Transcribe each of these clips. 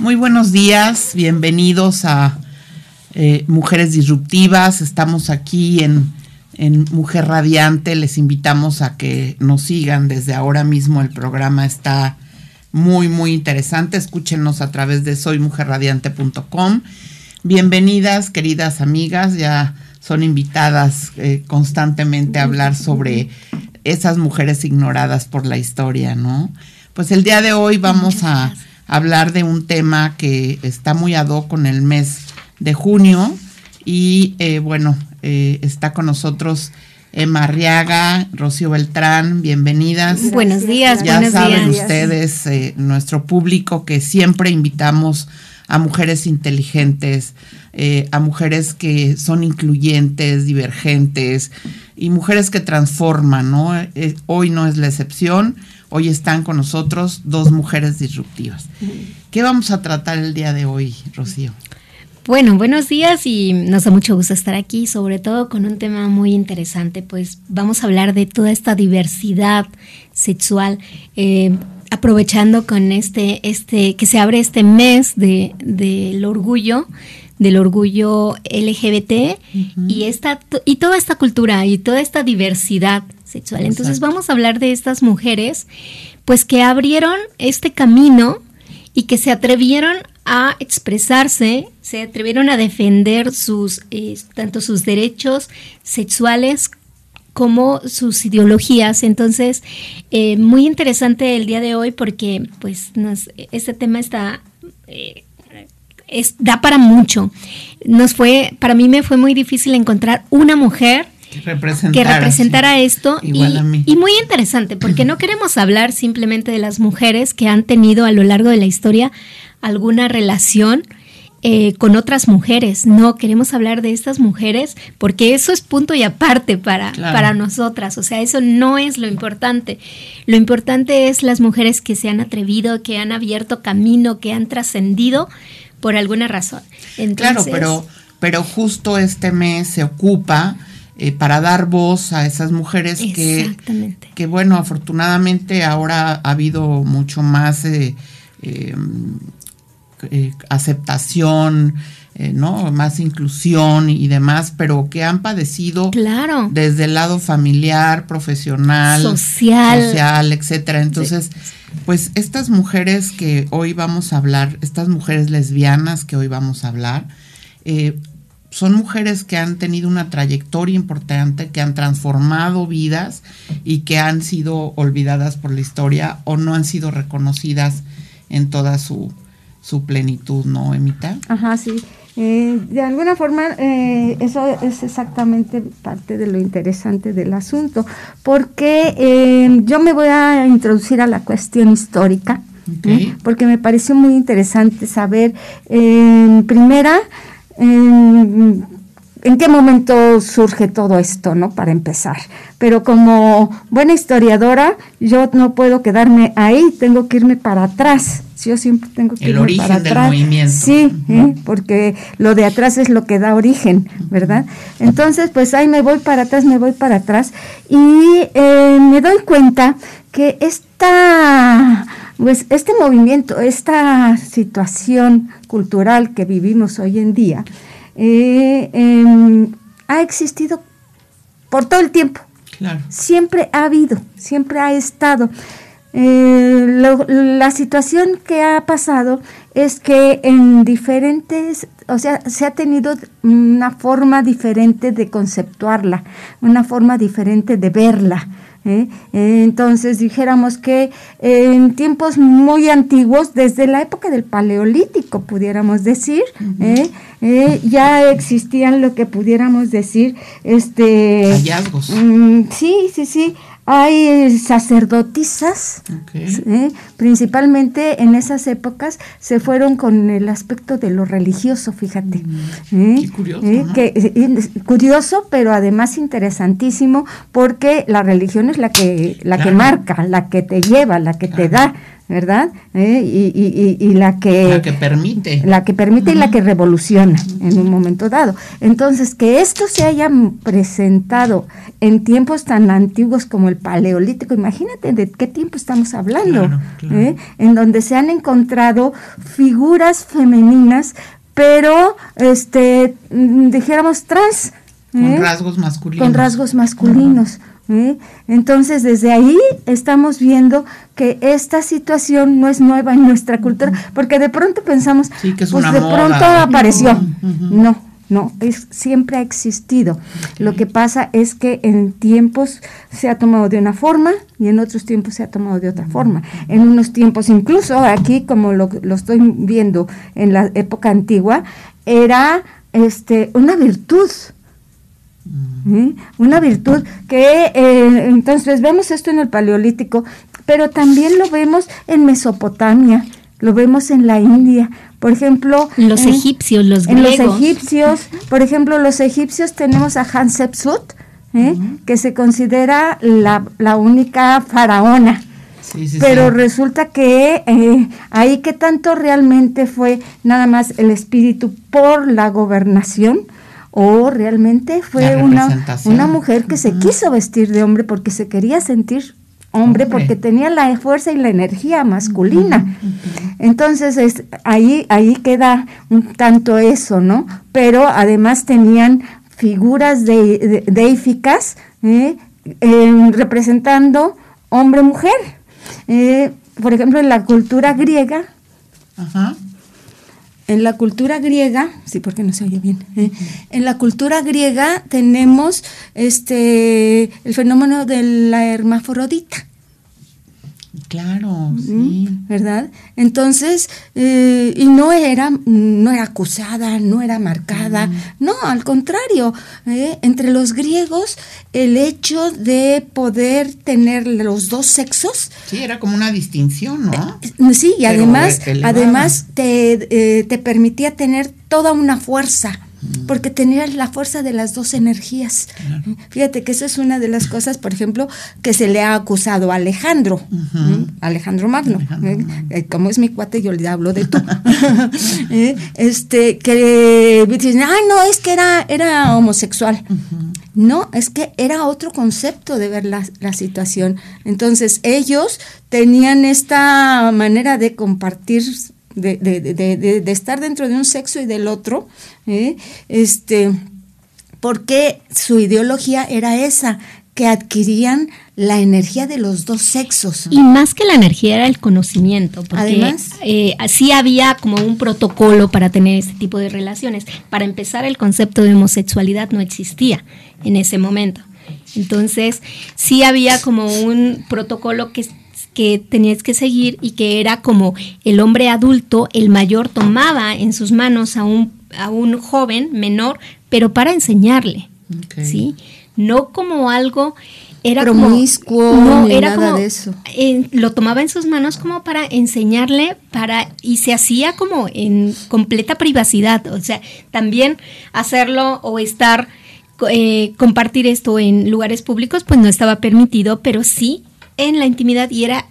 Muy buenos días, bienvenidos a eh, Mujeres Disruptivas. Estamos aquí en, Mujer Radiante. Les invitamos a que nos sigan desde ahora mismo. El programa está muy, muy interesante. Escúchenos a través de soymujerradiante.com. Bienvenidas, queridas amigas. Ya son invitadas eh, constantemente a hablar sobre esas mujeres ignoradas por la historia, ¿no? Pues el día de hoy vamos a hablar de un tema que está muy ad hoc con el mes de junio y eh, bueno, eh, está con nosotros Emma Arriaga, Rocío Beltrán, bienvenidas. Buenos días, ya buenos saben días. ustedes, eh, nuestro público, que siempre invitamos a mujeres inteligentes, eh, a mujeres que son incluyentes, divergentes y mujeres que transforman, ¿no? Eh, hoy no es la excepción. Hoy están con nosotros dos mujeres disruptivas. ¿Qué vamos a tratar el día de hoy, Rocío? Bueno, buenos días y nos da mucho gusto estar aquí, sobre todo con un tema muy interesante, pues vamos a hablar de toda esta diversidad sexual, eh, aprovechando con este, este, que se abre este mes de, del orgullo, del orgullo LGBT uh -huh. y esta y toda esta cultura y toda esta diversidad sexual. Exacto. Entonces vamos a hablar de estas mujeres, pues que abrieron este camino y que se atrevieron a expresarse, se atrevieron a defender sus eh, tanto sus derechos sexuales como sus ideologías. Entonces, eh, muy interesante el día de hoy porque, pues, nos, este tema está eh, es, da para mucho. Nos fue, para mí me fue muy difícil encontrar una mujer que representara, que representara sí. esto Igual y, a mí. y, muy interesante porque no queremos hablar simplemente de las mujeres que han tenido a lo largo de la historia alguna relación eh, con otras mujeres, no queremos hablar de estas mujeres porque eso es punto y aparte para, Claro. para nosotras, o sea, eso no es lo importante. Lo importante es las mujeres que se han atrevido, que han abierto camino, que han trascendido por alguna razón. Claro, pero, pero justo este mes se ocupa eh, para dar voz a esas mujeres que, que, bueno, afortunadamente ahora ha habido mucho más eh, eh, aceptación, ¿no? Más inclusión y demás, pero que han padecido Claro. desde el lado familiar, profesional, Social. social, etcétera. Entonces, pues estas mujeres que hoy vamos a hablar, estas mujeres lesbianas que hoy vamos a hablar, eh, son mujeres que han tenido una trayectoria importante, que han transformado vidas y que han sido olvidadas por la historia o no han sido reconocidas en toda su, su plenitud, ¿no, Emita? Ajá, sí. Eh, de alguna forma, eh, eso es exactamente parte de lo interesante del asunto, porque eh, yo me voy a introducir a la cuestión histórica, porque me pareció muy interesante saber, primera, en, en qué momento surge todo esto, ¿no? Para empezar. Pero como buena historiadora, yo no puedo quedarme ahí, tengo que irme para atrás. Yo siempre tengo que El irme origen para del atrás. movimiento. Sí. ¿eh? porque lo de atrás es lo que da origen, ¿verdad? Entonces, pues ahí me voy para atrás, me voy para atrás y eh, me doy cuenta que esta, pues este movimiento, esta situación cultural que vivimos hoy en día, eh, em, ha existido por todo el tiempo Claro. siempre ha habido, siempre ha estado. Eh, lo- la situación que ha pasado es que en diferentes, o sea, se ha tenido una forma diferente de conceptuarla, una forma diferente de verla. ¿Eh? Entonces dijéramos que en tiempos muy antiguos, desde la época del Paleolítico, pudiéramos decir, ¿eh? Eh, ya existían lo que pudiéramos decir, este, Hallazgos. Mm, sí, sí, sí. Hay sacerdotisas, ¿eh? principalmente en esas épocas se fueron con el aspecto de lo religioso, fíjate. Mm. ¿Eh? curioso. Que, curioso, pero además interesantísimo, porque la religión es la que, la que marca, la que te lleva, la que te da. ¿Verdad? ¿Eh? Y, la que... La que permite. La que permite y la que revoluciona en un momento dado. Entonces, que esto se haya presentado en tiempos tan antiguos como el Paleolítico, imagínate de qué tiempo estamos hablando, ¿eh? en donde se han encontrado figuras femeninas, pero, este, mm, dijéramos, trans. Con ¿eh? rasgos masculinos. Con rasgos masculinos. ¿Eh? Entonces, desde ahí estamos viendo que esta situación no es nueva en nuestra cultura, porque de pronto pensamos, pues de pronto apareció. No, no, es, siempre ha existido. Lo que pasa es que en tiempos se ha tomado de una forma y en otros tiempos se ha tomado de otra forma. En unos tiempos, incluso aquí, como lo, lo estoy viendo en la época antigua, era este, una virtud una virtud que eh, entonces vemos esto en el Paleolítico, pero también lo vemos en Mesopotamia, lo vemos en la India, por ejemplo, los egipcios, los griegos. En los egipcios, por ejemplo, los egipcios tenemos a Hatshepsut, ¿eh? que se considera la, única faraona. pero resulta que eh, ahí que tanto realmente fue nada más el espíritu por la gobernación, o realmente fue una, una mujer que se quiso vestir de hombre porque se quería sentir hombre, porque tenía la fuerza y la energía masculina. Entonces es, ahí, ahí queda un tanto eso, ¿no? Pero además tenían figuras de, deíficas ¿eh? representando hombre-mujer. Eh, por ejemplo, en la cultura griega, Ajá. En la cultura griega, sí, porque no se oye bien. ¿eh? En la cultura griega tenemos este el fenómeno de la hermafrodita. Claro, sí. ¿Verdad? Entonces, eh, y no era, no era acusada, no era marcada, no, al contrario, ¿eh? entre los griegos el hecho de poder tener los dos sexos. Sí, era como una distinción, ¿no? Eh, sí, y además, además te, te permitía tener toda una fuerza porque tenía la fuerza de las dos energías. Fíjate que eso es una de las cosas, por ejemplo, que se le ha acusado a Alejandro, Alejandro Magno. ¿eh? Eh, como es mi cuate, yo le hablo de tú. ¿Eh? este, que dicen, ah, no, es que era, era homosexual. No, es que era otro concepto de ver la, la, situación. Entonces, ellos tenían esta manera de compartir de, de, de, de, estar dentro de un sexo y del otro, ¿eh? este, porque su ideología era esa, que adquirían la energía de los dos sexos. Y más que la energía era el conocimiento, porque Además, eh, así había como un protocolo para tener este tipo de relaciones. Para empezar, el concepto de homosexualidad no existía en ese momento. Entonces, sí había como un protocolo que que tenías que seguir y que era como el hombre adulto, el mayor tomaba en sus manos a un, a un joven menor, pero para enseñarle, ¿sí? No como algo era promiscuo, no, era como, de eso. lo tomaba en sus manos como para enseñarle para y se hacía como en completa privacidad, o sea, también hacerlo o estar eh, compartir esto en lugares públicos pues no estaba permitido, pero sí en la intimidad y era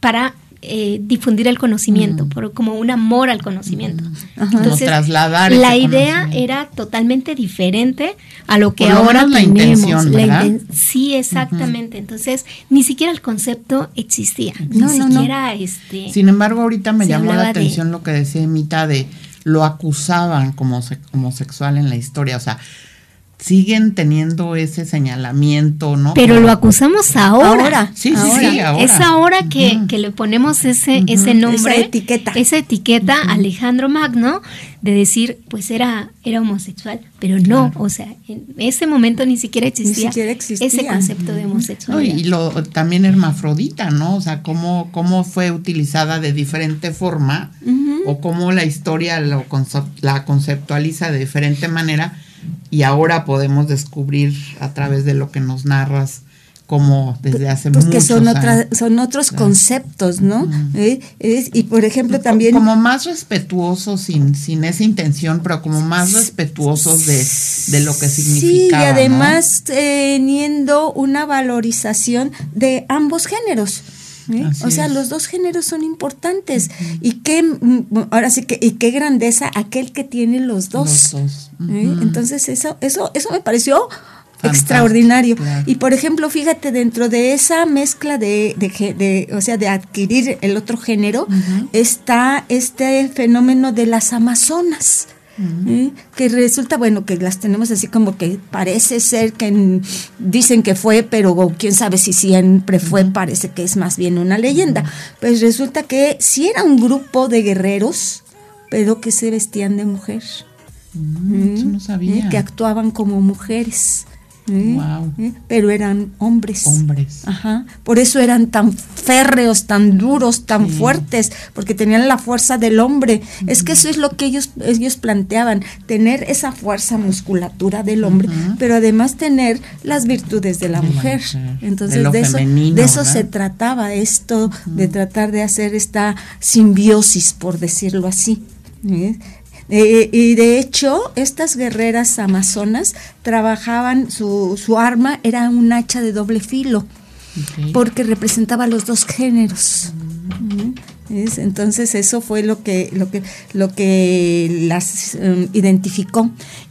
para eh, difundir el conocimiento, por, como un amor al conocimiento. Entonces, trasladar la idea era totalmente diferente a lo que ahora la tenemos. sí, exactamente. Entonces, ni siquiera el concepto existía. No, ni siquiera este. Sin embargo, ahorita me llamó la atención lo que decía Emita de lo acusaban como homosexual en la historia. O sea, siguen teniendo ese señalamiento, ¿no? Pero lo acusamos ahora. Sí, sí, sí, ahora. Es ahora que, le ponemos ese, ese nombre. Esa etiqueta. Esa etiqueta, Alejandro Magno, de decir, pues era, era homosexual. Pero no, o sea, en ese momento ni siquiera existía, ese concepto de homosexualidad. y lo, también hermafrodita, ¿no? O sea, cómo, cómo fue utilizada de diferente forma o cómo la historia lo, la conceptualiza de diferente manera y ahora podemos descubrir a través de lo que nos narras como desde hace pues muchos que son años. otras son otros conceptos no ¿Eh? es- y por ejemplo también como más respetuosos sin, sin esa intención, pero como más respetuosos de, de lo que Sí, significaba. y ¿no? además teniendo una valorización de ambos géneros. ¿Eh? O sea, es. los dos géneros son importantes. Y qué, ahora sí que, y qué grandeza aquel que tiene los dos. Los dos. ¿eh? Entonces, eso, eso, eso me pareció Fantástico, extraordinario. claro. Y por ejemplo, fíjate, dentro de esa mezcla de, de- o sea, de adquirir el otro género, está este fenómeno de las amazonas. ¿Eh? que resulta bueno que las tenemos así como que parece ser que en- dicen que fue pero quién sabe si siempre fue parece que es más bien una leyenda pues resulta que sí era un grupo de guerreros pero que se vestían de mujer Mm, eso no ¿eh? sabía. que actuaban como mujeres ¿eh? ¿eh? pero eran hombres Hombres. Ajá. Por eso eran tan férreos, tan duros, tan fuertes, porque tenían la fuerza del hombre. Es que eso es lo que ellos, ellos planteaban, tener esa fuerza musculatura del hombre, pero además tener las virtudes de la De mujer. mujer, Entonces de eso, femenino, de eso ¿verdad? se trataba esto, de tratar de hacer esta simbiosis, por decirlo así. ¿eh? Eh, y de hecho, estas guerreras amazonas trabajaban, su, su arma era un hacha de doble filo, porque representaba los dos géneros. ¿Es? Entonces eso fue lo que, lo que, lo que las em, identificó.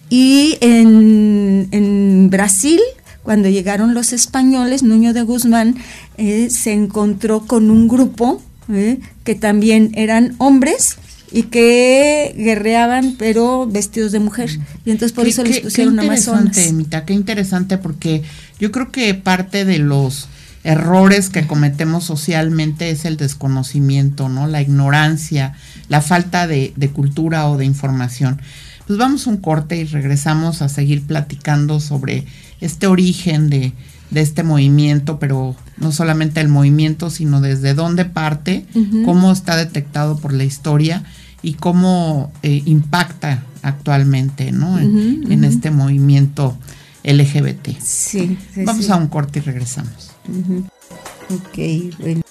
Y en, en Brasil, cuando llegaron los españoles, Nuño de Guzmán eh, se encontró con un grupo eh, que también eran hombres y que guerreaban pero vestidos de mujer. Y entonces por eso qué- les pusieron qué amazonas. interesante, Mita, qué interesante porque yo creo que parte de los errores que cometemos socialmente es el desconocimiento, ¿no? La ignorancia, la falta de, de cultura o de información. Pues vamos a un corte y regresamos a seguir platicando sobre este origen de, de este movimiento, pero no solamente el movimiento, sino desde dónde parte, cómo está detectado por la historia y cómo eh, impacta actualmente, ¿no? En, este movimiento LGBT. Sí, sí, Vamos sí. a un corte y regresamos. Ujú. Ok, bueno.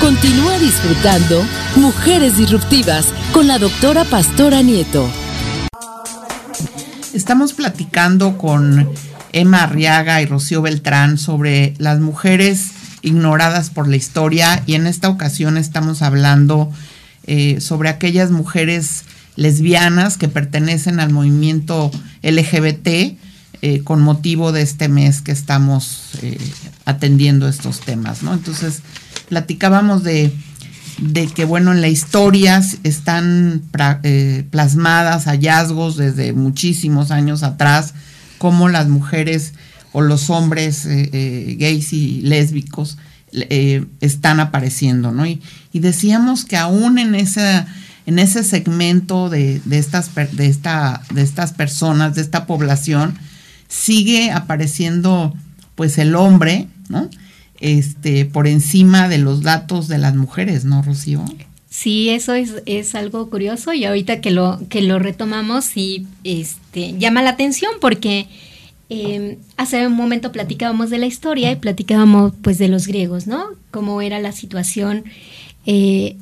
Continúa disfrutando Mujeres Disruptivas con la doctora Pastora Nieto. Estamos platicando con Emma Arriaga y Rocío Beltrán sobre las mujeres ignoradas por la historia y en esta ocasión estamos hablando eh, sobre aquellas mujeres lesbianas que pertenecen al movimiento LGBT eh, con motivo de este mes que estamos eh, atendiendo estos temas, ¿no? Entonces platicábamos de que, bueno, en la historia están plasmadas hallazgos desde muchísimos años atrás, cómo las mujeres o los hombres eh, eh, gays y lésbicos eh, están apareciendo, ¿no? Y, y decíamos que aún en esa en ese segmento de, de estas de esta de estas personas de esta población sigue apareciendo pues el hombre no este por encima de los datos de las mujeres no Rocío Sí, eso es, es algo curioso y ahorita que lo, que lo retomamos sí este, llama la atención porque eh, hace un momento platicábamos de la historia y platicábamos pues de los griegos, ¿no? Cómo era la situación, eh,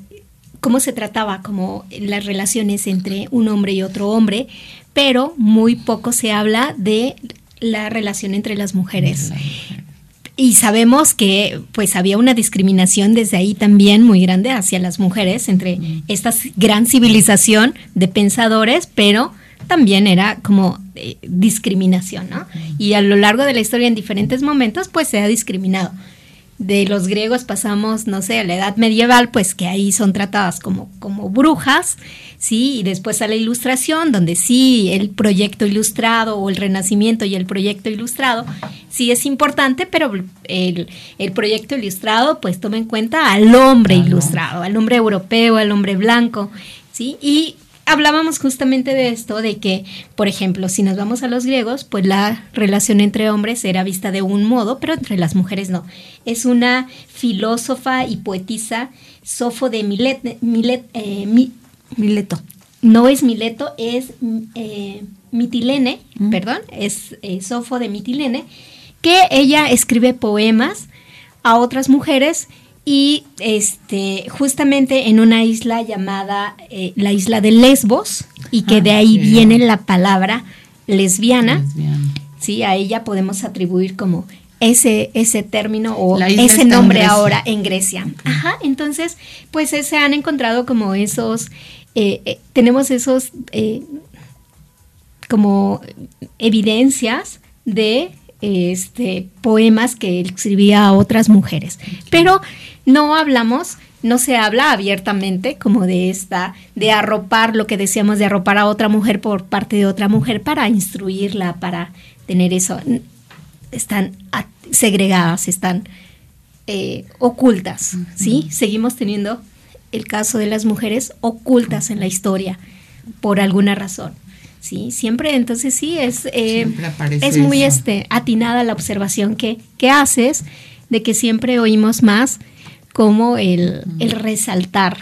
cómo se trataba como las relaciones entre un hombre y otro hombre, pero muy poco se habla de la relación entre las mujeres. Y sabemos que pues había una discriminación desde ahí también muy grande hacia las mujeres entre esta c- gran civilización de pensadores, pero también era como eh, discriminación, ¿no? Y a lo largo de la historia en diferentes momentos pues se ha discriminado. De los griegos pasamos, no sé, a la edad medieval, pues que ahí son tratadas como, como brujas, ¿sí? Y después a la ilustración, donde sí el proyecto ilustrado o el renacimiento y el proyecto ilustrado sí es importante, pero el, el proyecto ilustrado pues toma en cuenta al hombre ilustrado, al hombre europeo, al hombre blanco, ¿sí? Y hablábamos justamente de esto, de que, por ejemplo, si nos vamos a los griegos, pues la relación entre hombres era vista de un modo, pero entre las mujeres no. Es una filósofa y poetisa, Sofo de Milet, Milet, eh, Mi- Mileto. no es Mileto, es eh, Mitilene, perdón, es Sofo de Mitilene, que ella escribe poemas a otras mujeres y este justamente en una isla llamada eh, la isla de Lesbos y que de ah, ahí viene la palabra lesbiana. Sí, a ella podemos atribuir como ese, ese término o ese nombre ahora en Grecia. Ajá, entonces, pues eh, se han encontrado como esos, eh, tenemos esos como evidencias de este, poemas que escribía a otras mujeres. Pero no hablamos, no se habla abiertamente como de esta, de arropar lo que decíamos, de arropar a otra mujer por parte de otra mujer para instruirla, para tener eso. Están segregadas, están eh, ocultas, ¿sí? Seguimos teniendo el caso de las mujeres ocultas en la historia por alguna razón. Sí, siempre, entonces sí, es, eh, es muy este, atinada la observación que, que haces de que siempre oímos más como el, el resaltar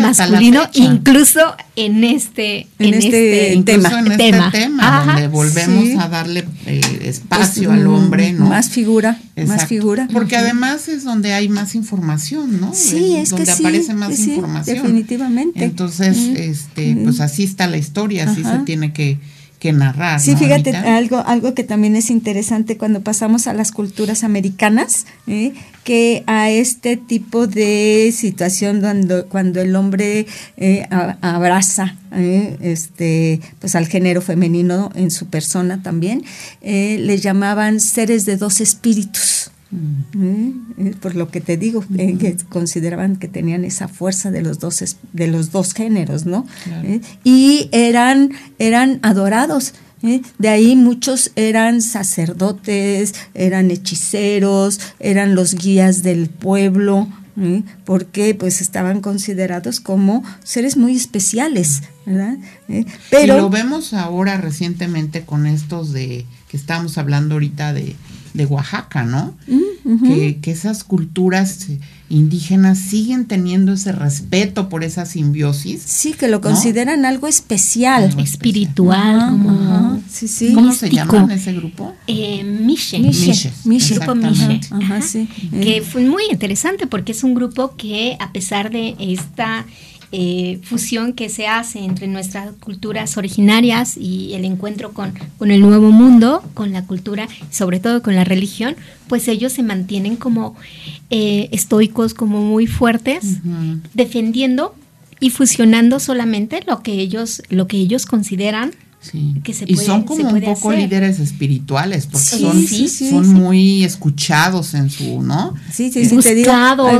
masculino, incluso en este, en, este, este tema, en este tema donde volvemos a darle eh, espacio pues, al hombre, ¿no? Más figura, más figura. Porque además es donde hay más información, ¿no? Sí, es, donde aparece más información. Definitivamente. Entonces, este, pues así está la historia, así se tiene que que narrar. Sí, fíjate, algo, algo que también es interesante cuando pasamos a las culturas americanas, ¿eh? Que a este tipo de situación cuando, cuando el hombre eh, abraza ¿eh? este, pues al género femenino en su persona también, le llamaban seres de dos espíritus. Mm. por lo que te digo, que consideraban que tenían esa fuerza de los dos, de los dos géneros, ¿no? y eran, eran adorados. De ahí muchos eran sacerdotes, eran hechiceros, eran los guías del pueblo, porque pues estaban considerados como seres muy especiales, ¿verdad? Pero y lo vemos ahora recientemente con estos de que estamos hablando ahorita de de Oaxaca, ¿no? que, que, esas culturas indígenas siguen teniendo ese respeto por esa simbiosis. Sí, que lo consideran algo especial. espiritual. como, sí, sí. ¿Cómo se llama ese grupo? Eh, Mishe. Mishe. Grupo Mishe. Ajá, sí. Que fue muy interesante porque es un grupo que a pesar de esta eh, fusión que se hace entre nuestras culturas originarias y el encuentro con, con, el nuevo mundo, con la cultura, sobre todo con la religión, pues ellos se mantienen como eh, estoicos, como muy fuertes, defendiendo y fusionando solamente lo que ellos, lo que ellos consideran y son como un poco líderes espirituales, porque son, son muy escuchados en su, ¿no? Sí, sí, sí, te digo,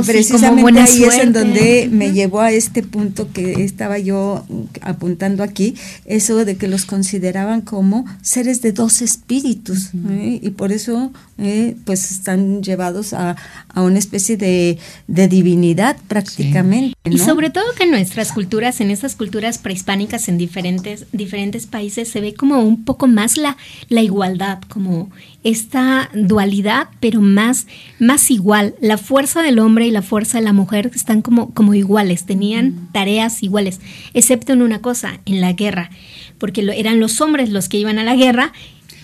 precisamente ahí es en donde me llevó a este punto que estaba yo apuntando aquí, eso de que los consideraban como seres de dos espíritus, ¿eh? y por eso eh, pues están llevados a, a una especie de, de divinidad prácticamente. Y sobre todo que nuestras culturas, en estas culturas prehispánicas en diferentes, diferentes países, se ve como un poco más la, la igualdad, como esta dualidad, pero más, más igual. La fuerza del hombre y la fuerza de la mujer están como, como iguales, tenían tareas iguales, excepto en una cosa, en la guerra, porque eran los hombres los que iban a la guerra.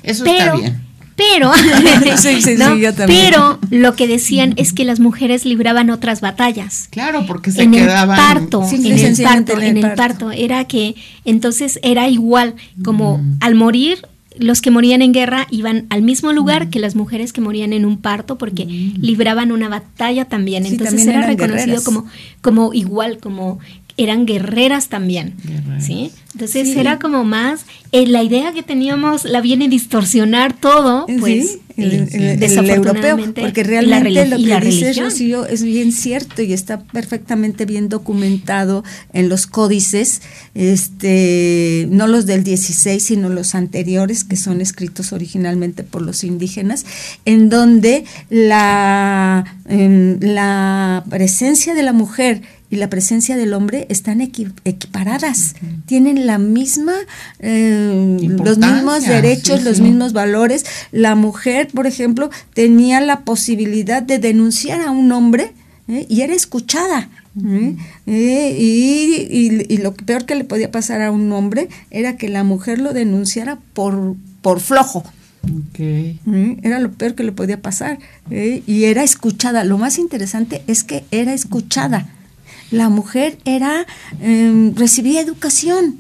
Eso está bien pero, pero lo que decían es que las mujeres libraban otras batallas. Claro, porque se quedaban el parto, en el parto, en el parto, era que entonces era igual como mm. al morir los que morían en guerra iban al mismo lugar mm. que las mujeres que morían en un parto porque mm. libraban una batalla también. Entonces era reconocido como, como igual, como eran guerreras también, ¿sí? Entonces era como más, eh, la idea que teníamos la viene a distorsionar todo, pues el, el, europeo, porque realmente lo que dice Rocío es bien cierto y está perfectamente bien documentado en los códices, este, no los del 16, sino los anteriores que son escritos originalmente por los indígenas, en donde la, em, la presencia de la mujer y la presencia del hombre están equiparadas, tienen la misma, eh, los mismos derechos, los mismos valores. La mujer, por ejemplo, tenía la posibilidad de denunciar a un hombre ¿eh? y era escuchada. ¿eh? Y, y, lo peor que le podía pasar a un hombre era que la mujer lo denunciara por, por flojo. Era lo peor que le podía pasar. Y era escuchada. Lo más interesante es que era escuchada. La mujer era em, recibía educación.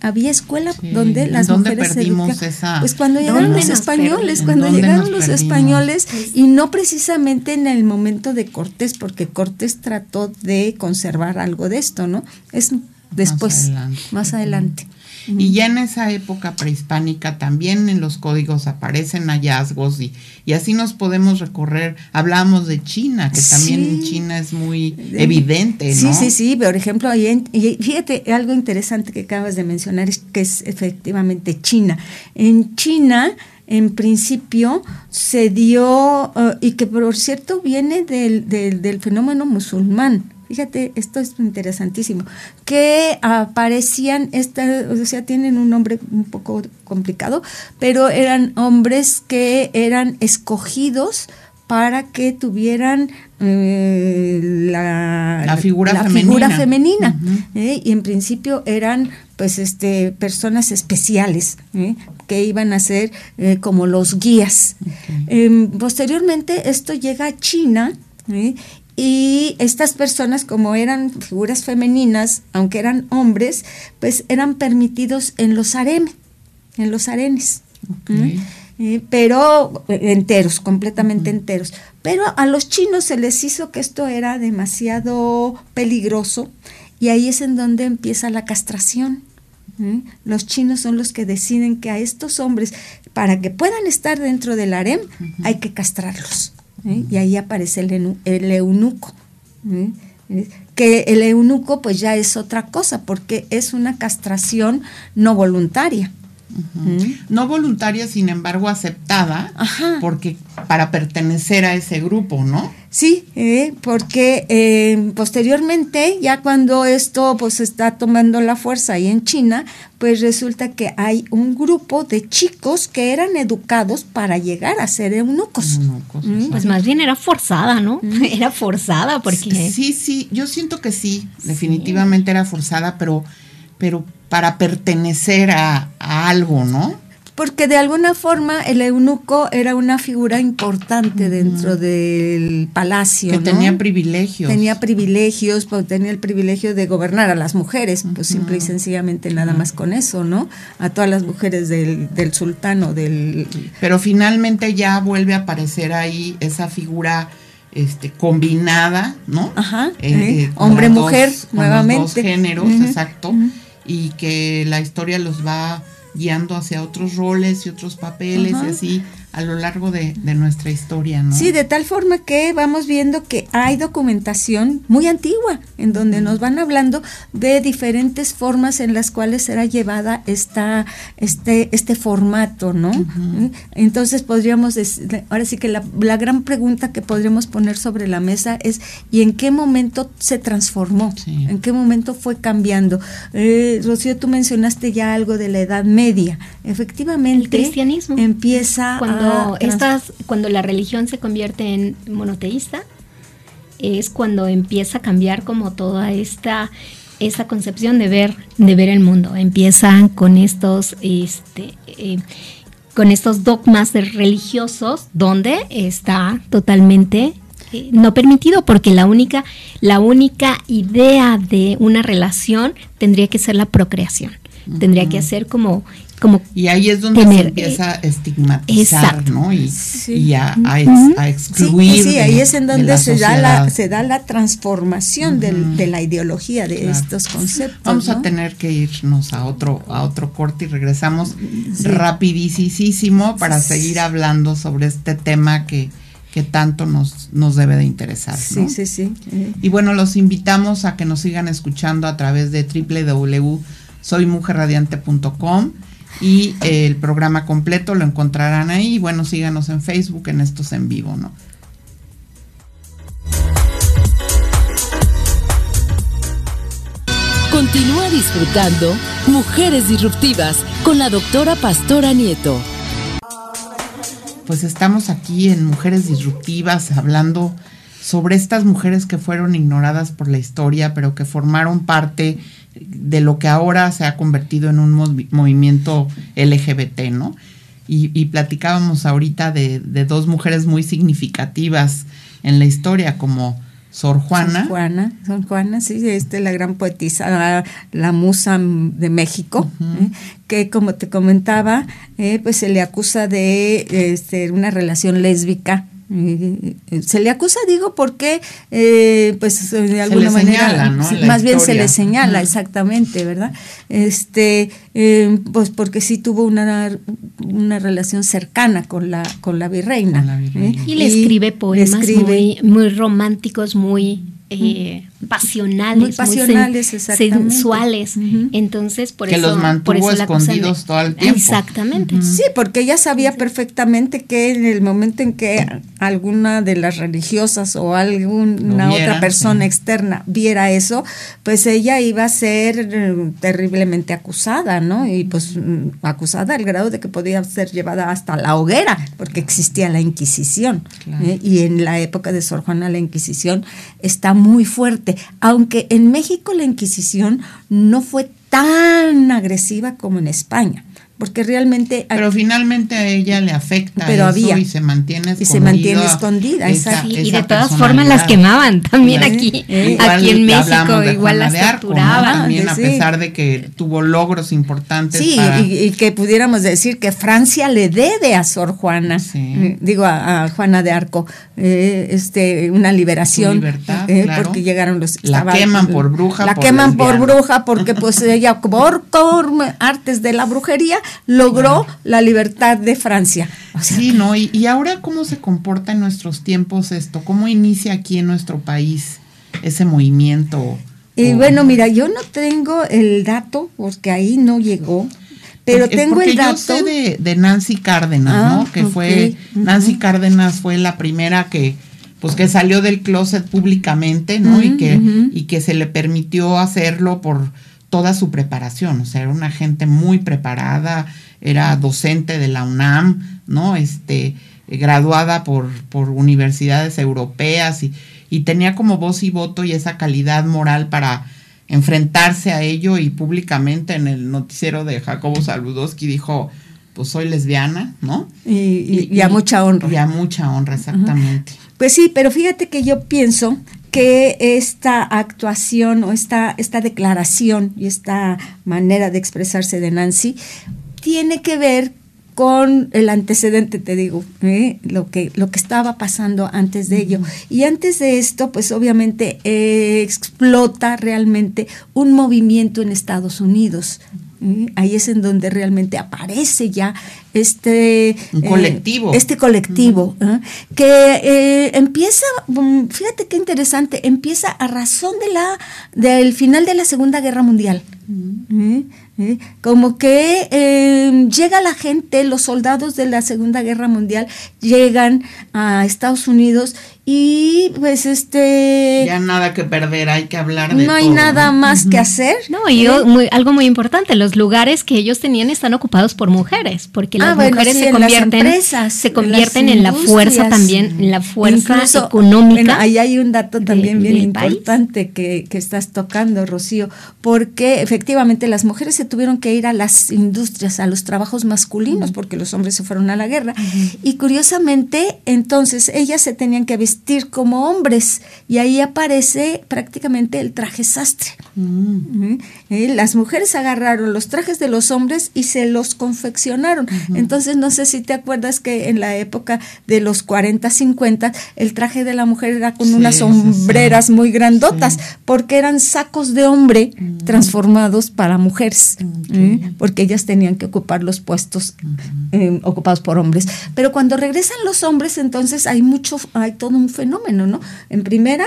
Había escuela donde las mujeres se educaban. Pues cuando llegaron los españoles, cuando llegaron los españoles y no precisamente en el momento de Cortés, porque Cortés trató de conservar algo de esto, ¿no? Es después, Más adelante. Y ya en esa época prehispánica también en los códigos aparecen hallazgos y, y así nos podemos recorrer. Hablamos de China, que también en China es muy evidente, ¿no? Sí, sí, sí. Por ejemplo, ahí y fíjate, algo interesante que acabas de mencionar es que es efectivamente China. En China en principio se dio, uh, y que por cierto viene del, del, del fenómeno musulmán, Fíjate, esto es interesantísimo, que aparecían, esta, o sea, tienen un nombre un poco complicado, pero eran hombres que eran escogidos para que tuvieran eh, la, figura femenina, ¿eh? y en principio eran pues este personas especiales ¿eh? que iban a ser como los guías. Em, posteriormente esto llega a China y estas personas, como eran figuras femeninas, aunque eran hombres, pues eran permitidos en los harenes, en los arenes. Eh, pero enteros, completamente enteros. Pero a los chinos se les hizo que esto era demasiado peligroso y ahí es en donde empieza la castración. Los chinos son los que deciden que a estos hombres, para que puedan estar dentro del harem, hay que castrarlos. ¿Eh? y ahí aparece el, eunuco. ¿eh? Que el eunuco pues ya es otra cosa porque es una castración no voluntaria. No voluntaria, sin embargo, aceptada, porque para pertenecer a ese grupo, ¿no? Sí, eh, porque eh, posteriormente, ya cuando esto pues está tomando la fuerza ahí en China, pues resulta que hay un grupo de chicos que eran educados para llegar a ser eunucos. Pues más bien era forzada, ¿no? Era forzada porque... Sí, sí, yo siento que sí, definitivamente era forzada, pero, pero para pertenecer a, algo, ¿no? Porque de alguna forma el eunuco era una figura importante dentro del palacio. Que tenía privilegios. Tenía privilegios, pues, tenía el privilegio de gobernar a las mujeres, pues simple y sencillamente nada más con eso, ¿no? A todas las mujeres del, del sultán del... Pero finalmente ya vuelve a aparecer ahí esa figura este, combinada, ¿no? Ajá. Eh, eh, Hombre-mujer, nuevamente. dos géneros, exacto y que la historia los va guiando hacia otros roles y otros papeles y así a lo largo de, nuestra historia, ¿no? Sí, de tal forma que vamos viendo que hay documentación muy antigua en donde nos van hablando de diferentes formas en las cuales será llevada esta, este, este formato, ¿no? Entonces podríamos decir, ahora sí que la, gran pregunta que podríamos poner sobre la mesa es ¿y en qué momento se transformó? ¿En qué momento fue cambiando? Eh, Rocío, tú mencionaste ya algo de la Edad Media. Efectivamente, el cristianismo empieza a cuando, estas, cuando la religión se convierte en monoteísta, es cuando empieza a cambiar como toda esta esa concepción de ver de ver el mundo. Empiezan con estos este eh, con estos dogmas religiosos donde está totalmente eh, no permitido porque la única la única idea de una relación tendría que ser la procreación. Tendría que ser como y ahí es donde se empieza a estigmatizar, ¿no? Y, a, excluir. Sí, ahí es en donde se da, la, se da la transformación de la ideología de estos conceptos. Vamos a tener que irnos a otro, a otro corte y regresamos rapidísimo para seguir hablando sobre este tema que, que tanto nos, nos debe de interesar. Sí, sí, sí. Y bueno, los invitamos a que nos sigan escuchando a través de www.soymujerradiante.com y el programa completo lo encontrarán ahí. Bueno, síganos en Facebook en estos en vivo, ¿no? Continúa disfrutando Mujeres Disruptivas con la doctora Pastora Nieto. Pues estamos aquí en Mujeres Disruptivas hablando sobre estas mujeres que fueron ignoradas por la historia, pero que formaron parte de lo que ahora se ha convertido en un movimiento LGBT, ¿no? Y, platicábamos ahorita de, de, dos mujeres muy significativas en la historia, como Sor Juana. Sor Juana, Sor Juana, sí, este, la gran poetisa, la, musa de México, ¿eh? que como te comentaba, eh, pues se le acusa de este, una relación lésbica se le acusa, digo, porque eh, pues de alguna manera, más bien se le señala, exactamente, ¿verdad? Este, eh, pues porque sí tuvo una, una relación cercana con la con la virreina. ¿eh? Y le escribe poemas Muy, muy románticos, muy eh, pasionales, pasionales, sensuales. Entonces, por que eso. los mantuvo escondidos todo el tiempo. Exactamente. Sí, porque ella sabía perfectamente que en el momento en que alguna de las religiosas o alguna otra persona externa viera eso, pues ella iba a ser eh, terriblemente acusada, ¿no? Y pues mm, acusada al grado de que podía ser llevada hasta la hoguera, porque existía la Inquisición. ¿eh? Y en la época de Sor Juana la Inquisición está muy fuerte, aunque en México la Inquisición no fue tan agresiva como en España porque realmente pero finalmente a ella le afecta pero había, y se mantiene escondida y se mantiene escondida y de todas formas las quemaban también aquí aquí en México igual las torturaban. También a pesar de que tuvo logros importantes sí y, que pudiéramos decir que Francia le debe a Sor Juana eh, digo a, Juana de Arco eh, este una liberación eh, porque llegaron los la queman por bruja la queman por bruja porque pues ella por, por artes de la brujería logró la libertad de Francia. sí, ¿no? Y, ahora cómo se comporta en nuestros tiempos esto? ¿Cómo inicia aquí en nuestro país ese movimiento? Y bueno, mira, yo no tengo el dato porque ahí no llegó. Pero tengo el dato. Yo sé de, Nancy Cárdenas, ¿no? Ah, que fue, Nancy Cárdenas fue la primera que, pues que salió del closet públicamente, ¿no? y que, y que se le permitió hacerlo por toda su preparación, o sea, era una gente muy preparada, era docente de la UNAM, ¿no? Este, graduada por, por universidades europeas y, y tenía como voz y voto y esa calidad moral para enfrentarse a ello y públicamente en el noticiero de Jacobo Saludowski dijo, pues soy lesbiana, ¿no? Y, a mucha honra. Y a mucha honra, exactamente. Pues sí, pero fíjate que yo pienso que esta actuación o esta, esta declaración y esta manera de expresarse de Nancy tiene que ver con el antecedente, te digo, ¿eh? lo, que, lo que estaba pasando antes de ello. Y antes de esto, pues obviamente eh, explota realmente un movimiento en Estados Unidos Ahí es en donde realmente aparece ya este eh, colectivo. este colectivo, ¿eh? que eh, empieza, mm, fíjate qué interesante, empieza a razón de la del final de la Segunda Guerra Mundial. Como que llega la gente, los soldados de la Segunda Guerra Mundial llegan a Estados Unidos y pues este ya nada que perder hay que hablar de no hay nada más que hacer. No y algo muy importante los lugares que ellos tenían están ocupados por mujeres porque las ah, mujeres se, convierten, se convierten en la fuerza también en la fuerza económica ahí hay un dato también bien importante que, que, estás tocando Rocío porque efectivamente las mujeres se tuvieron que ir a las industrias a los trabajos masculinos porque los hombres se fueron a la guerra. Y curiosamente entonces ellas se tenían que vestir como hombres y ahí aparece prácticamente el traje sastre. Mm. Eh, las mujeres agarraron los trajes de los hombres y se los confeccionaron. Entonces no sé si te acuerdas que en la época de los 40, 50 el traje de la mujer era con unas sombreras muy grandotas porque eran sacos de hombre transformados para mujeres, ¿eh? porque ellas tenían que ocupar los puestos eh, ocupados por hombres. Pero cuando regresan los hombres entonces hay mucho, hay todo un fenómeno, ¿no? En primera,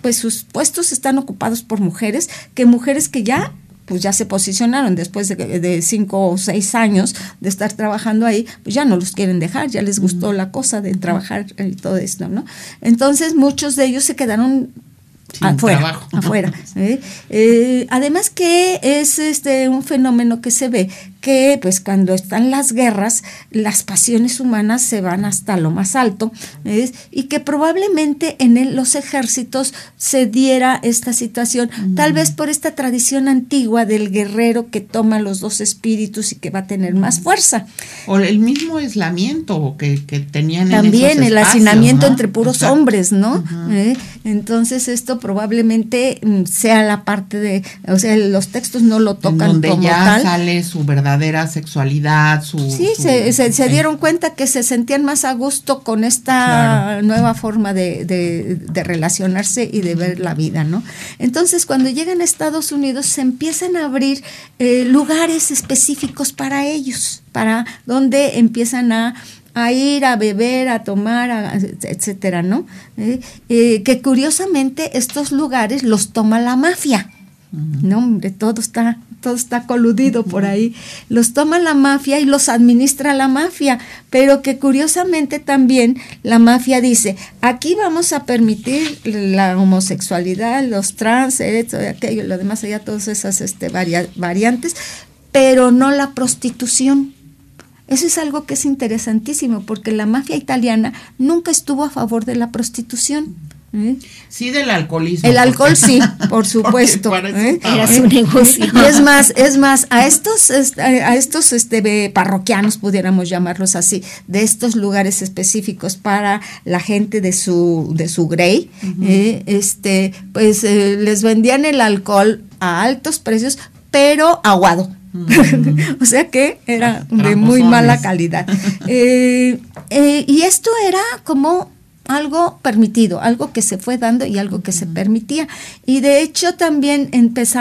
pues sus puestos están ocupados por mujeres, que mujeres que ya pues ya se posicionaron después de, cinco o seis años de estar trabajando ahí, pues ya no los quieren dejar, ya les gustó la cosa de trabajar y todo esto, ¿no? Entonces muchos de ellos se quedaron afuera, afuera. ¿eh? Eh, además que es este un fenómeno que se ve que pues cuando están las guerras, las pasiones humanas se van hasta lo más alto y que probablemente en los ejércitos se diera esta situación, tal vez por esta tradición antigua del guerrero que toma los dos espíritus y que va a tener más fuerza. O el mismo aislamiento que, que tenían También el hacinamiento entre puros hombres, ¿no? ¿Eh? Entonces esto probablemente mm, sea la parte de, o sea, los textos no lo tocan donde como ya sale su verdadera sexualidad, su... Sí, se, se, dieron cuenta que se sentían más a gusto con esta nueva forma de, de, relacionarse y de ver la vida, ¿no? Entonces cuando llegan a Estados Unidos se empiezan a abrir eh, lugares específicos para ellos, para donde empiezan a a ir a beber, a tomar, etcétera, ¿no? Eh, eh, que curiosamente estos lugares los toma la mafia. No, hombre, todo está, todo está coludido por ahí. Los toma la mafia y los administra la mafia, pero que curiosamente también la mafia dice, aquí vamos a permitir la homosexualidad, los trans, esto, aquello, lo demás, allá todas esas este, variantes, pero no la prostitución. Eso es algo que es interesantísimo, porque la mafia italiana nunca estuvo a favor de la prostitución. ¿Eh? Sí, del alcoholismo. El alcohol sí, por supuesto. ¿eh? Era su negocio. Y es más, es más, a estos, a estos este, parroquianos, pudiéramos llamarlos así, de estos lugares específicos para la gente de su, de su grey, ¿eh? este, pues les vendían el alcohol a altos precios, pero aguado. o sea que era de muy mala calidad. Eh, eh, y esto era como algo permitido, algo que se fue dando y algo que se permitía. Y de hecho también empezó,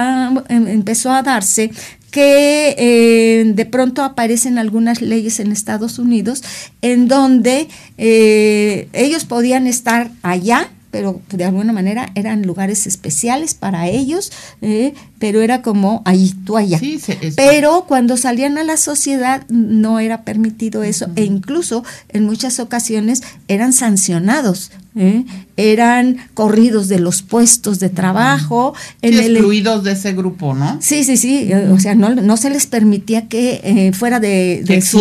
em, empezó a darse que eh, de pronto aparecen algunas leyes en Estados Unidos en donde ellos podían estar allá pero de alguna manera eran lugares especiales para ellos, eh, pero era como ahí, tú allá. pero cuando salían a la sociedad no era permitido eso e incluso en muchas ocasiones eran sancionados. ¿eh? eran corridos de los puestos de trabajo. En excluidos de ese grupo, ¿no? Sí, sí, sí. O sea, no, no se les permitía que eh, fuera de, su,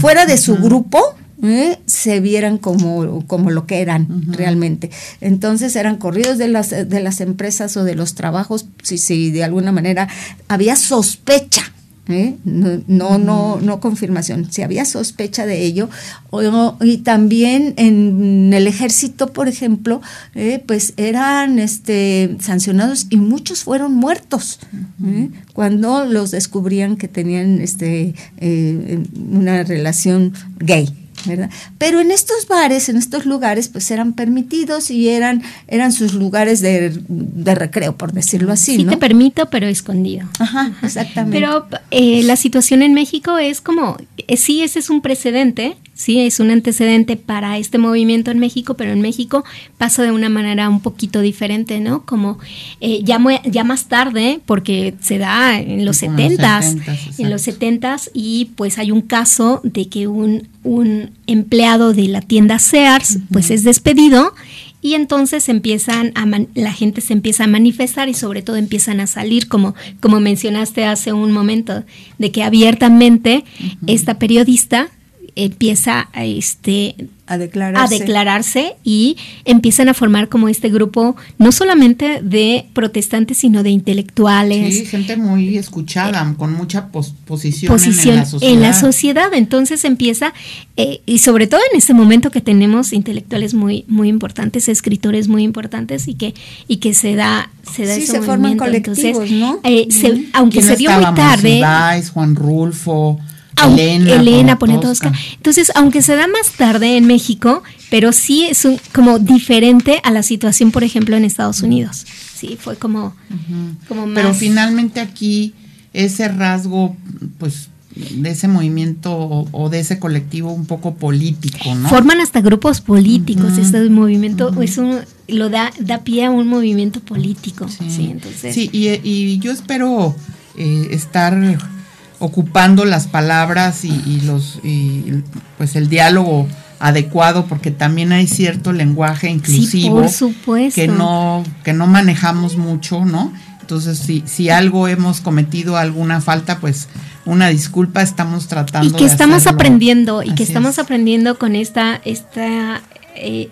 fuera de su grupo ¿eh? se vieran como, como lo que eran realmente. Entonces eran corridos de las, de las empresas o de los trabajos, si, si de alguna manera había sospecha. ¿eh? No, no, no, confirmación, si había sospecha de ello, y también en el ejército, por ejemplo, ¿eh? pues eran este, sancionados y muchos fueron muertos cuando los descubrían que tenían este, una relación gay. Pero en estos bares, en estos lugares, pues eran permitidos y eran, eran sus lugares de, recreo, por decirlo así. Sí, te permito, pero escondido. Ajá, exactamente. Pero eh, la situación en México es como, eh, sí, ese es un precedente, sí, es un antecedente para este movimiento en México, pero en México pasa de una manera un poquito diferente, ¿no? Como eh, ya, ya más tarde, porque se da en los setentas, en los setentas, y pues hay un caso de que un, un empleado de la tienda Sears, pues es despedido y entonces empiezan a la gente se empieza a manifestar y sobre todo empiezan a salir como como mencionaste hace un momento de que abiertamente esta periodista empieza a, este, a declararse. a declararse y empiezan a formar como este grupo, no solamente de protestantes, sino de intelectuales. Sí, gente muy escuchada, con mucha posición, en, la sociedad. Entonces empieza, eh, y sobre todo en este momento que tenemos intelectuales muy, muy importantes, escritores muy importantes y que, y que se da, se da sí, se forman colectivos, ¿no? Eh, aunque se dio muy tarde. Juan Rulfo. Elena, Elena Poniatowska. Entonces, aunque se da más tarde en México, pero sí es un, como diferente a la situación, por ejemplo, en Estados Unidos. Sí, fue como, como más. Pero finalmente aquí ese rasgo, pues de ese movimiento o, de ese colectivo un poco político, ¿no? Forman hasta grupos políticos, este movimiento es un, lo da, da pie a un movimiento político. Sí, entonces. sí y, yo espero eh, estar ocupando las palabras y, los y, pues el diálogo adecuado porque también hay cierto lenguaje inclusivo que no que no manejamos mucho no Entonces, si, si algo hemos cometido alguna falta, pues una disculpa, estamos tratando. Y que estamos aprendiendo, y que estamos aprendiendo con esta, esta, eh,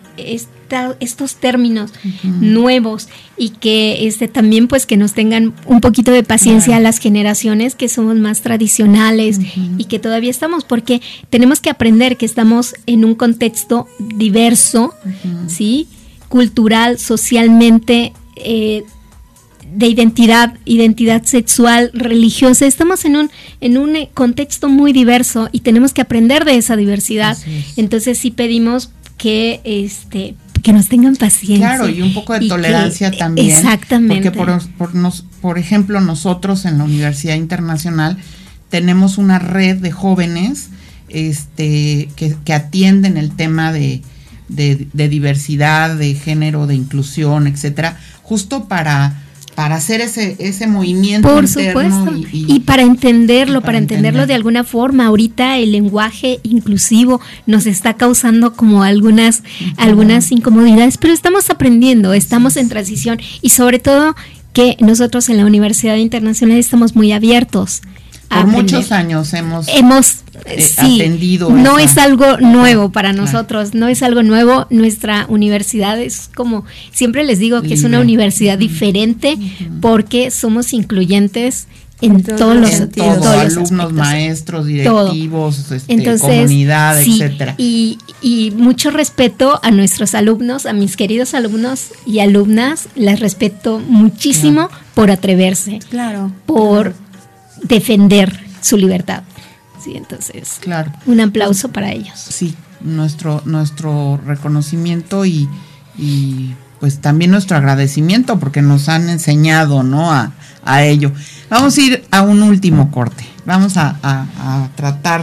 esta estos términos nuevos y que este también pues que nos tengan un poquito de paciencia a las generaciones que somos más tradicionales y que todavía estamos porque tenemos que aprender que estamos en un contexto diverso, ¿sí? cultural, socialmente eh, de identidad, identidad sexual, religiosa. Estamos en un, en un eh, contexto muy diverso y tenemos que aprender de esa diversidad. Entonces sí pedimos que este que nos tengan paciencia. Claro, y un poco de tolerancia también. Exactamente. Porque por, nos, por ejemplo, nosotros en la Universidad Internacional tenemos una red de jóvenes este, que, que atienden el tema de, de, de diversidad, de género, de inclusión, etcétera, justo para para hacer ese, ese movimiento. Por supuesto. Y, para entenderlo, para, entenderlo de alguna forma. Ahorita el lenguaje inclusivo nos está causando como algunas, algunas incomodidades, pero estamos aprendiendo, estamos en transición y sobre todo que nosotros en la Universidad Internacional estamos muy abiertos por muchos años hemos, hemos eh, atendido. No es algo nuevo para nosotros, no es algo nuevo. Nuestra universidad es como, siempre les digo que es una universidad diferente porque somos incluyentes en todos, los, sentidos. alumnos, maestros, directivos, este, comunidad, etcétera. Y, y mucho respeto a nuestros alumnos, a mis queridos alumnos y alumnas, les respeto muchísimo por atreverse, claro, por defender su libertad. Sí, entonces, claro. un aplauso para ellos. Sí, nuestro, nuestro reconocimiento y, pues también nuestro agradecimiento porque nos han enseñado, ¿no? A, ello. Vamos a ir a un último corte. Vamos a, tratar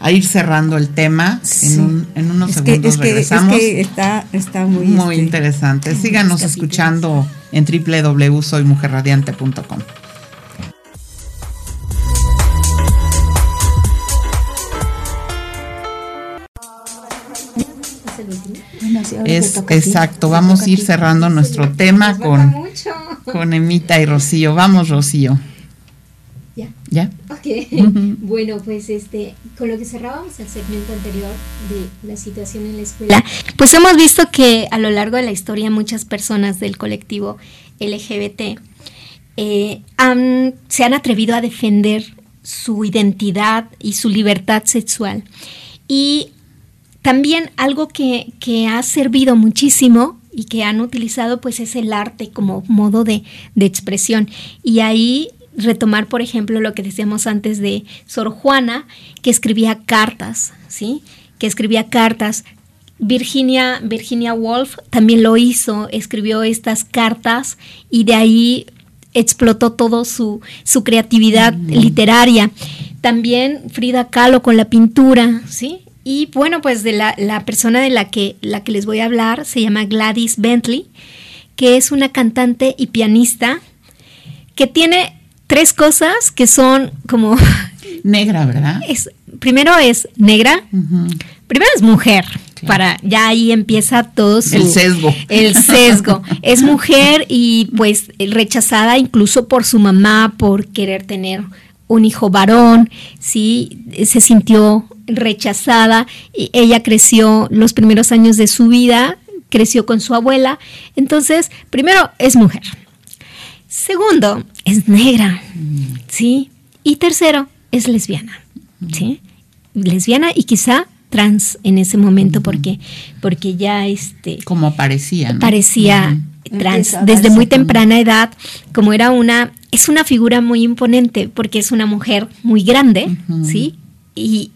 a ir cerrando el tema en, en, unos segundos regresamos. está, está muy, muy este, interesante. Síganos escuchando en www.soymujerradiante.com. es exacto. Vamos a ir cerrando nuestro tema con, con Emita y Rocío. Vamos, Rocío. Ya. ¿Ya? Ok. bueno, pues este, con lo que cerrábamos el segmento anterior de la situación en la escuela, pues hemos visto que a lo largo de la historia muchas personas del colectivo LGBT eh, se han atrevido a defender su identidad y su libertad sexual. Y también algo que, ha servido muchísimo y que han utilizado pues es el arte como modo de, expresión. Y ahí retomar, por ejemplo, lo que decíamos antes de Sor Juana, que escribía cartas, ¿sí? Que escribía cartas. Virginia, Virginia Woolf también lo hizo, escribió estas cartas y de ahí explotó todo su, su creatividad mm. literaria. También Frida Kahlo con la pintura, ¿sí? Y bueno, pues de la, la, persona de la que, la que les voy a hablar se llama Gladys Bentley, que es una cantante y pianista que tiene tres cosas que son como... Negra, ¿verdad? Es, primero es negra, primero es mujer, para ya ahí empieza todo su... El sesgo. El sesgo. es mujer y pues rechazada incluso por su mamá por querer tener un hijo varón, ¿sí? Se sintió rechazada. Y ella creció los primeros años de su vida, creció con su abuela. Entonces, primero, es mujer. Segundo, es negra, ¿sí? Y tercero, es lesbiana, ¿sí? Lesbiana y quizá trans en ese momento porque porque ya este como parecía parecía trans desde muy temprana edad como era una es una figura muy imponente porque es una mujer muy grande sí y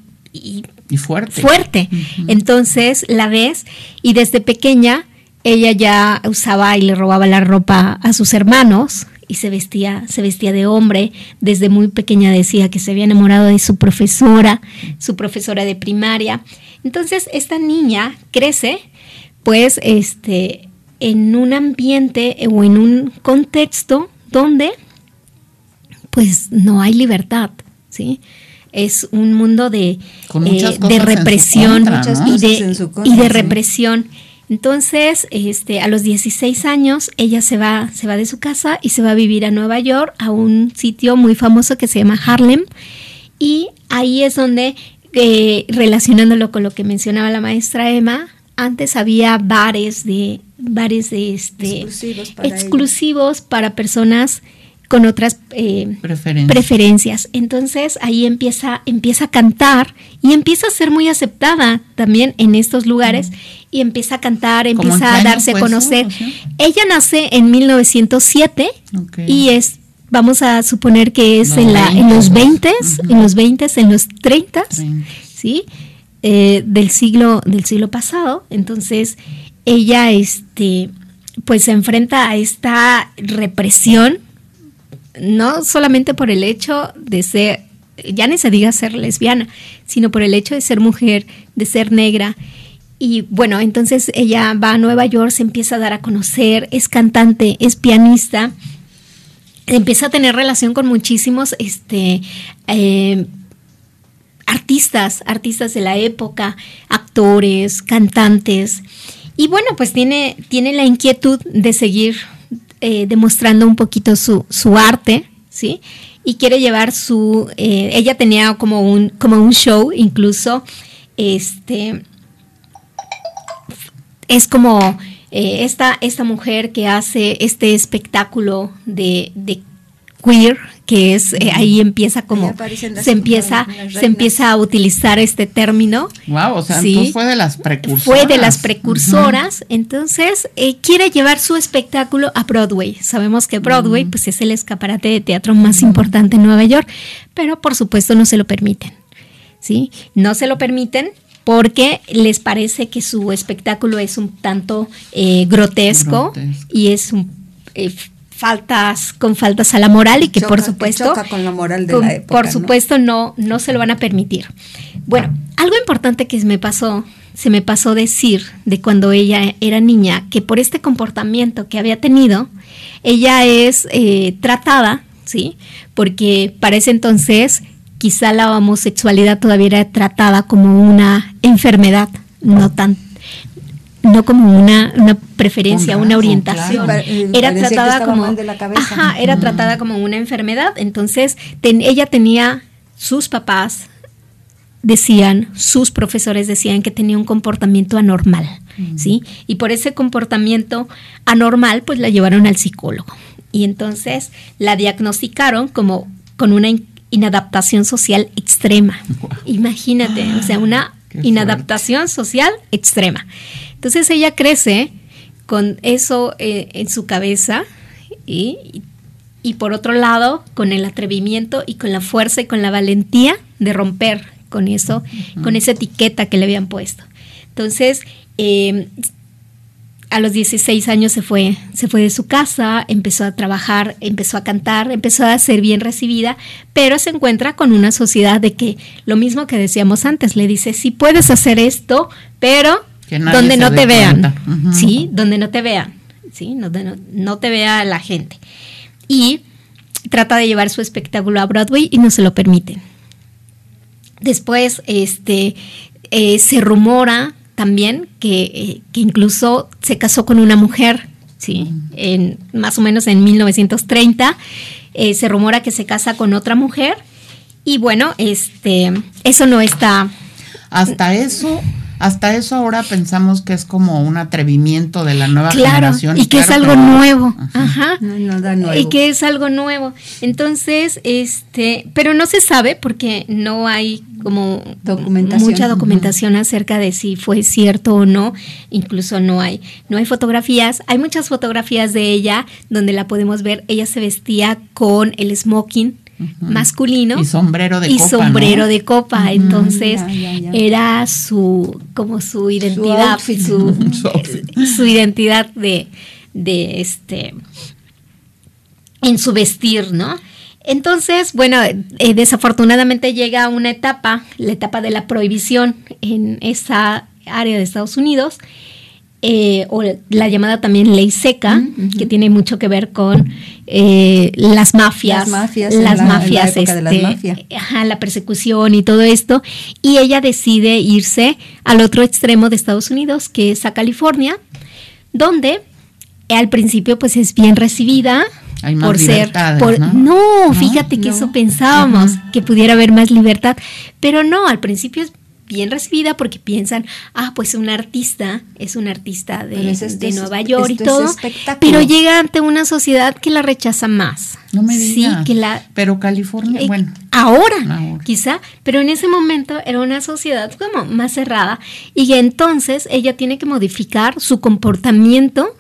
y, fuerte. Fuerte. Entonces la ves y desde pequeña ella ya usaba y le robaba la ropa a sus hermanos y se vestía, se vestía de hombre. Desde muy pequeña decía que se había enamorado de su profesora, su profesora de primaria. Entonces esta niña crece, pues, este, en un ambiente o en un contexto donde, pues, no hay libertad, ¿sí? es un mundo de, eh, de represión y, de, y de represión. Entonces, este, a los 16 años, ella se va, se va de su casa y se va a vivir a Nueva York, a un sitio muy famoso que se llama Harlem. Y ahí es donde, eh, relacionándolo con lo que mencionaba la maestra Emma, antes había bares de bares de este exclusivos para, exclusivos para personas con otras eh, preferencias. Entonces ahí empieza, empieza a cantar y empieza a ser muy aceptada también en estos lugares y empieza a cantar, empieza a darse a conocer. Ella nace en 1907 y es, vamos a suponer que es en, la, en los 20, en los 20, en los 30, ¿sí? Eh, del siglo del siglo pasado. Entonces ella, este, pues se enfrenta a esta represión no solamente por el hecho de ser, ya ni se diga ser lesbiana, sino por el hecho de ser mujer, de ser negra. Y bueno, entonces ella va a Nueva York, se empieza a dar a conocer, es cantante, es pianista, empieza a tener relación con muchísimos este, eh, artistas, artistas de la época, actores, cantantes. Y bueno, pues tiene, tiene la inquietud de seguir eh, demostrando un poquito su, su, arte, ¿sí? Y quiere llevar su, eh, ella tenía como un, como un show, incluso, este, es como eh, esta, esta mujer que hace este espectáculo de, de queer, que es eh, ahí empieza como se empieza se empieza a utilizar este término. Wow, o sea, fue de las precursoras. Fue de las precursoras, entonces eh, quiere llevar su espectáculo a Broadway. Sabemos que Broadway pues es el escaparate de teatro más importante en Nueva York, pero por supuesto no se lo permiten. ¿Sí? No se lo permiten porque les parece que su espectáculo es un tanto eh, grotesco, y es un faltas con faltas a la moral y que por supuesto con la moral de la época, por supuesto ¿no? ¿no? se lo van a permitir. Bueno, algo importante que me pasó se me pasó decir de cuando ella era niña que por este comportamiento que había tenido ella es eh, tratada, sí, porque para ese entonces quizá la homosexualidad todavía era tratada como una enfermedad, no tan no como una, una preferencia, una orientación. Era tratada como era tratada como una enfermedad. Entonces, ella tenía sus papás decían, sus profesores decían que tenía un comportamiento anormal, ¿sí? Y por ese comportamiento anormal, pues la llevaron al psicólogo. Y entonces la diagnosticaron como con una inadaptación social extrema. Imagínate, o sea, una inadaptación social extrema. Entonces ella crece con eso eh, en su cabeza y, por otro lado con el atrevimiento y con la fuerza y con la valentía de romper con eso, con esa etiqueta que le habían puesto. Entonces, em, a los 16 años se fue, se fue de su casa, empezó a trabajar, empezó a cantar, empezó a ser bien recibida, pero se encuentra con una sociedad de que lo mismo que decíamos antes, le dice, sí puedes hacer esto, pero donde no te vean, ¿sí? Donde no te vean, ¿sí? No, te vea la gente. Y trata de llevar su espectáculo a Broadway y no se lo permiten. Después, este, eh, se rumora también que, eh, que, incluso se casó con una mujer, ¿sí? En, más o menos en 1930. Eh, se rumora que se casa con otra mujer. Y bueno, este, eso no está... Hasta eso hasta eso ahora pensamos que es como un atrevimiento de la nueva generación. Y que es algo nuevo. Ajá. nuevo. Y que es algo nuevo. Entonces, este, pero no se sabe porque no hay como mucha documentación acerca de si fue cierto o no. Incluso no hay, no hay fotografías. Hay muchas fotografías de ella donde la podemos ver. Ella se vestía con el smoking masculino y sombrero de y copa, sombrero de copa. Entonces era su como su identidad su, identidad de, de este en su vestir no entonces, bueno, eh, desafortunadamente llega una etapa, la etapa de la prohibición en esa área de Estados Unidos, eh, o la llamada también ley seca, que tiene mucho que ver con eh, las mafias, Las mafias, las la- mafias, en la época de las este, mafias. ajá, la persecución y todo esto, y ella decide irse al otro extremo de Estados Unidos, que es a California, donde al principio pues es bien recibida Hay más por ser por ¿no? no, fíjate que No. eso pensábamos que pudiera haber más libertad pero no al principio es bien recibida porque piensan ah pues un artista es un artista de, es- de es- Nueva York y es todo espectáculo. pero llega ante una sociedad que la rechaza más No me sí digas. que la Pero California, eh, bueno. ahora, Ahora. quizá, pero en ese momento era una sociedad como más cerrada y entonces ella tiene que modificar su comportamiento,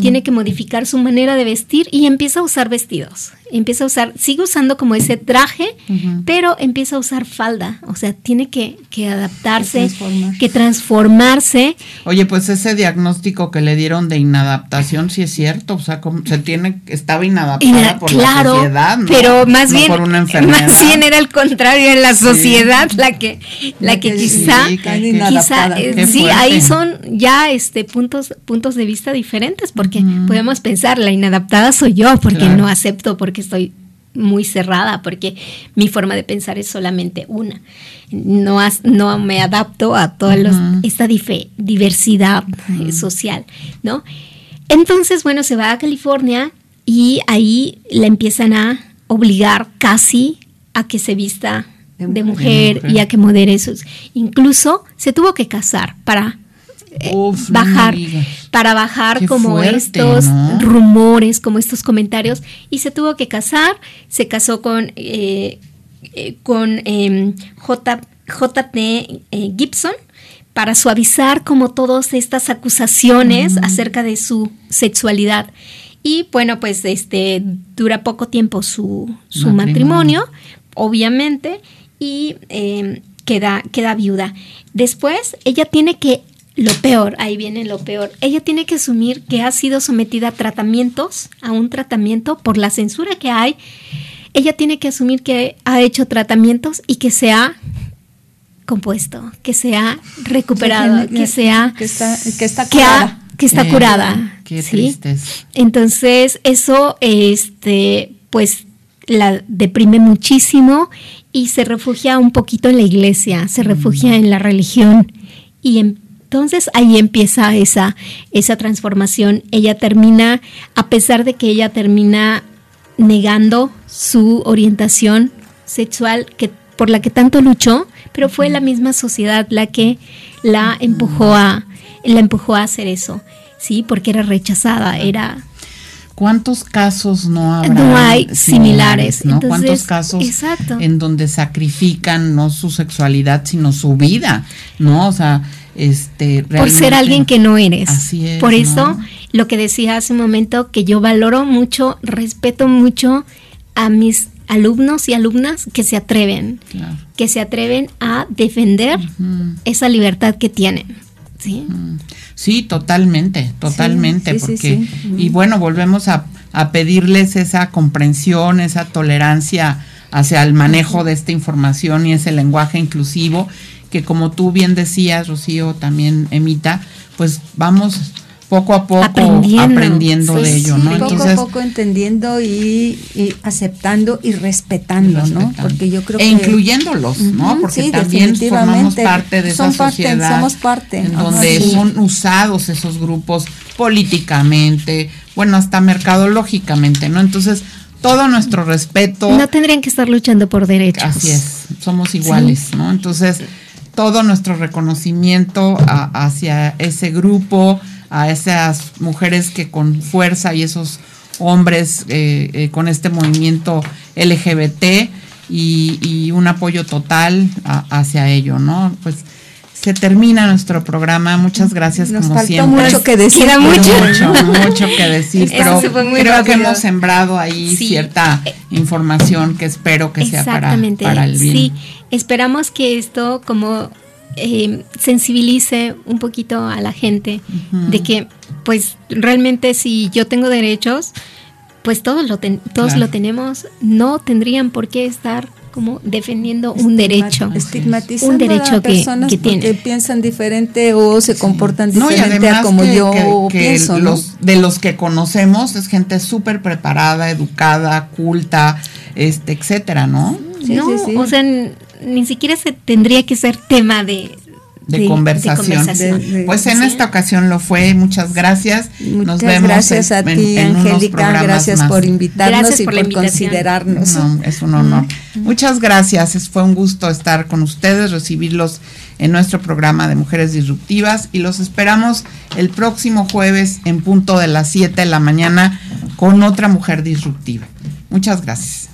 tiene que modificar su manera de vestir y empieza a usar vestidos. Empieza a usar, sigue usando como ese traje, pero empieza a usar falda, o sea, tiene que, que adaptarse, Que transformar. que transformarse. Oye, pues ese diagnóstico que le dieron de inadaptación sí es cierto, o sea, como se tiene, estaba inadaptada por claro, la sociedad, ¿no? pero más No bien, por una enfermedad. más bien era el contrario en la sociedad la que, la La que que quizá, sí, Están que- quizá, eh, sí, ahí son ya este puntos, puntos de vista diferentes, porque podemos pensar la inadaptada soy yo, porque Claro. no acepto, porque estoy muy cerrada, porque mi forma de pensar es solamente una. No, as- no me adapto a toda esta diversidad social, ¿no? Entonces, bueno, se va a California y ahí la empiezan a obligar casi a que se vista De de mujer. mujer, y a que modere sus. Incluso se tuvo que casar para eh, Uf, bajar, para bajar Qué como fuerte, estos ¿no? rumores, como estos comentarios, y se tuvo que casar. Se casó con eh, eh, con em, J, JT Gibson para suavizar como todas estas acusaciones acerca de su sexualidad. Y bueno, pues este dura poco tiempo su, su Matrimonio. matrimonio, obviamente, y em, queda, queda viuda. Después, ella tiene que, lo peor, ahí viene lo peor, ella tiene que asumir que ha sido sometida a tratamientos, a un tratamiento por la censura que hay. Ella tiene que asumir que ha hecho tratamientos y que se ha compuesto, que se ha recuperado, que se ha que está, que está que, ha- curada. que está Eh, curada. Qué. Entonces, eso, este, pues, la deprime muchísimo y se refugia un poquito en la iglesia, se refugia en la religión. Y entonces ahí empieza esa, esa transformación. Ella termina, a pesar de que ella termina negando su orientación sexual que por la que tanto luchó, pero fue la misma sociedad la que la empujó a la empujó a hacer eso, sí, porque era rechazada, era ¿Cuántos casos no habrá? No hay similares. ¿no? Entonces, ¿Cuántos casos exacto. en donde sacrifican no su sexualidad, sino su vida? ¿No? O sea, este. por ser alguien que no eres. Así es, Por ¿no? eso, lo que decía hace un momento, que yo valoro mucho, respeto mucho a mis alumnos y alumnas que se atreven, Claro. que se atreven a defender esa libertad que tienen. ¿sí? Sí, totalmente, totalmente, sí, sí, porque sí. y bueno, volvemos a, a pedirles esa comprensión, esa tolerancia hacia el manejo de esta información y ese lenguaje inclusivo, que como tú bien decías, Rocío, también Emita, pues vamos poco a poco Aprendiendo. aprendiendo, Sí, de ello, sí, ¿no? poco Entonces, a poco entendiendo y, y aceptando y respetando, ¿no? Porque yo creo e que incluyéndolos, ¿no? Porque sí, también formamos parte de esa parte, sociedad somos parte. en donde son usados esos grupos políticamente, bueno, hasta mercadológicamente, ¿no? Entonces, todo nuestro respeto No tendrían que estar luchando por derechos. Así es, somos iguales, ¿no? Entonces, todo nuestro reconocimiento a- hacia ese grupo, a esas mujeres que con fuerza y esos hombres eh, eh, con este movimiento LGBT y, y un apoyo total a- hacia ello, ¿no? Pues se termina nuestro programa. Muchas gracias Nos como faltó siempre. mucho que decir. Queda mucho. mucho, mucho que decir, pero creo que hemos sembrado ahí Sí. cierta información que espero que sea para el bien. Sí, esperamos que esto como eh, sensibilice un poquito a la gente de que pues realmente si yo tengo derechos, pues todos lo ten- todos Claro. lo tenemos, no tendrían por qué estar como defendiendo un derecho. Estigmatizando un derecho a personas que, piensan diferente o se comportan diferente a como yo pienso. de los que conocemos es gente súper preparada, educada, culta, este, etcétera, ¿no? no, o sea, ni siquiera se tendría que ser tema de, de, conversación. pues en esta ocasión lo fue. Muchas gracias. Nos vemos. Gracias a ti, Angélica. Gracias por invitarnos y por, considerarnos. es un honor. Muchas gracias. Fue un gusto estar con ustedes, recibirlos en nuestro programa de Mujeres Disruptivas y los esperamos el próximo jueves en punto de las 7 de la mañana con otra mujer disruptiva. Muchas gracias.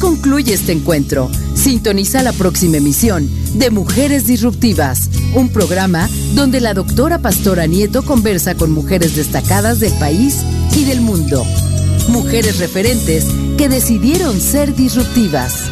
Concluye este encuentro. Sintoniza la próxima emisión de Mujeres Disruptivas, un programa donde la doctora Pastora Nieto conversa con mujeres destacadas del país y del mundo. Mujeres referentes que decidieron ser disruptivas.